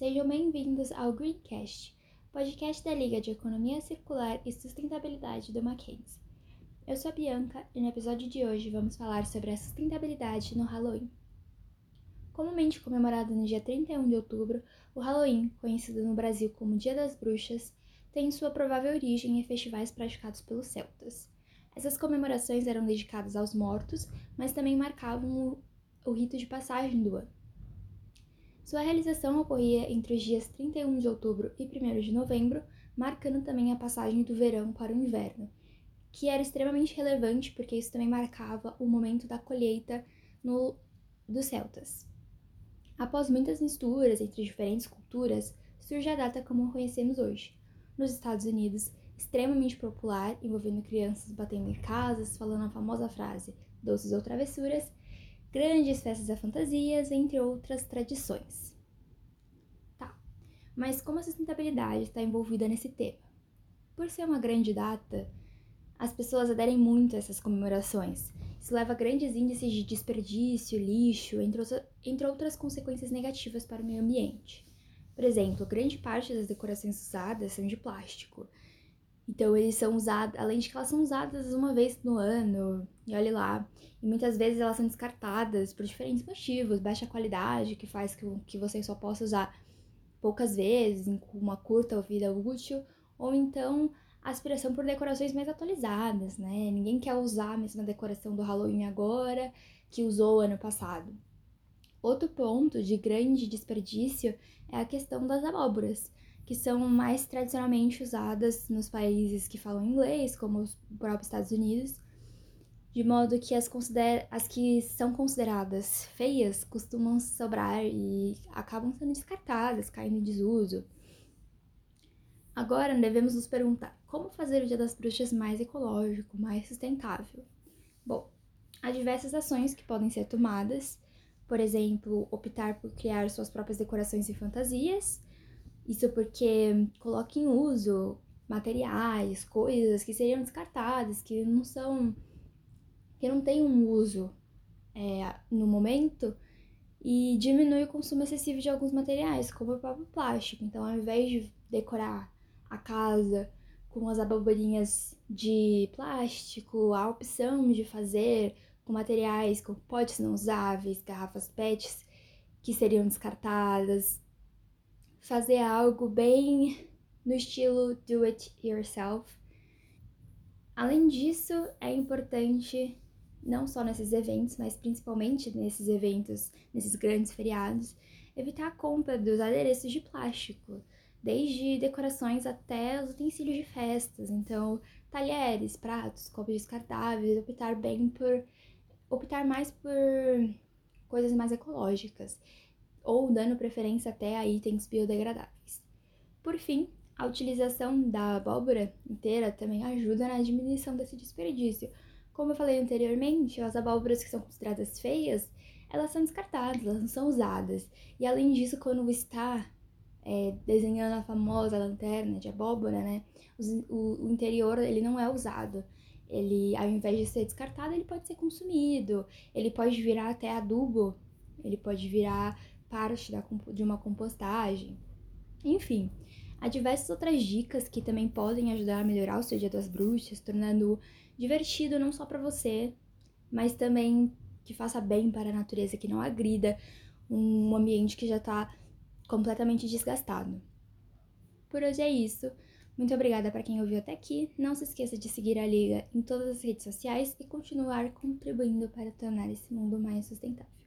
Sejam bem-vindos ao Greencast, podcast da Liga de Economia Circular e Sustentabilidade do Mackenzie. Eu sou a Bianca e no episódio de hoje vamos falar sobre a sustentabilidade no Halloween. Comumente comemorado no dia 31 de outubro, o Halloween, conhecido no Brasil como Dia das Bruxas, tem sua provável origem em festivais praticados pelos celtas. Essas comemorações eram dedicadas aos mortos, mas também marcavam o, o rito de passagem do ano. Sua realização ocorria entre os dias 31 de outubro e 1 de novembro, marcando também a passagem do verão para o inverno, que era extremamente relevante porque isso também marcava o momento da colheita no, dos celtas. Após muitas misturas entre diferentes culturas, surge a data como conhecemos hoje. Nos Estados Unidos, extremamente popular, envolvendo crianças batendo em casas, falando a famosa frase doces ou travessuras, grandes festas e fantasias, entre outras tradições. Tá, mas como a sustentabilidade está envolvida nesse tema? Por ser uma grande data, as pessoas aderem muito a essas comemorações. Isso leva a grandes índices de desperdício, lixo, entre, outras consequências negativas para o meio ambiente. Por exemplo, grande parte das decorações usadas são de plástico, então eles são usados, além de que elas são usadas uma vez no ano, e olhe lá, e muitas vezes elas são descartadas por diferentes motivos, baixa qualidade, que faz que, que você só possa usar poucas vezes, com uma curta vida útil, ou então aspiração por decorações mais atualizadas, né? Ninguém quer usar a mesma decoração do Halloween agora que usou ano passado. Outro ponto de grande desperdício é a questão das abóboras que são mais tradicionalmente usadas nos países que falam inglês, como os próprios Estados Unidos, de modo que as, consider as que são consideradas feias costumam sobrar e acabam sendo descartadas, caindo em desuso. Agora devemos nos perguntar como fazer o Dia das Bruxas mais ecológico, mais sustentável. Bom, há diversas ações que podem ser tomadas, por exemplo, optar por criar suas próprias decorações e fantasias, isso porque coloca em uso materiais, coisas que seriam descartadas, que não são. que não têm um uso é, no momento, e diminui o consumo excessivo de alguns materiais, como o próprio plástico. Então, ao invés de decorar a casa com as aboborinhas de plástico, a opção de fazer com materiais como potes não usáveis, garrafas PETs que seriam descartadas, fazer algo bem no estilo do it yourself. Além disso, é importante, não só nesses eventos, mas principalmente nesses eventos, nesses grandes feriados, evitar a compra dos adereços de plástico, desde decorações até os utensílios de festas. Então, talheres, pratos, copos descartáveis, optar bem por optar mais por coisas mais ecológicas ou dando preferência até a itens biodegradáveis. Por fim, a utilização da abóbora inteira também ajuda na diminuição desse desperdício. Como eu falei anteriormente, as abóboras que são consideradas feias, elas são descartadas, elas não são usadas. E além disso, quando está é, desenhando a famosa lanterna de abóbora, né, o, o interior ele não é usado. Ele, ao invés de ser descartado, ele pode ser consumido. Ele pode virar até adubo. Ele pode virar parte da, de uma compostagem. Enfim, há diversas outras dicas que também podem ajudar a melhorar o seu Dia das Bruxas, tornando divertido não só para você, mas também que faça bem para a natureza, que não agrida um ambiente que já está completamente desgastado. Por hoje é isso. Muito obrigada para quem ouviu até aqui. Não se esqueça de seguir a Liga em todas as redes sociais e continuar contribuindo para tornar esse mundo mais sustentável.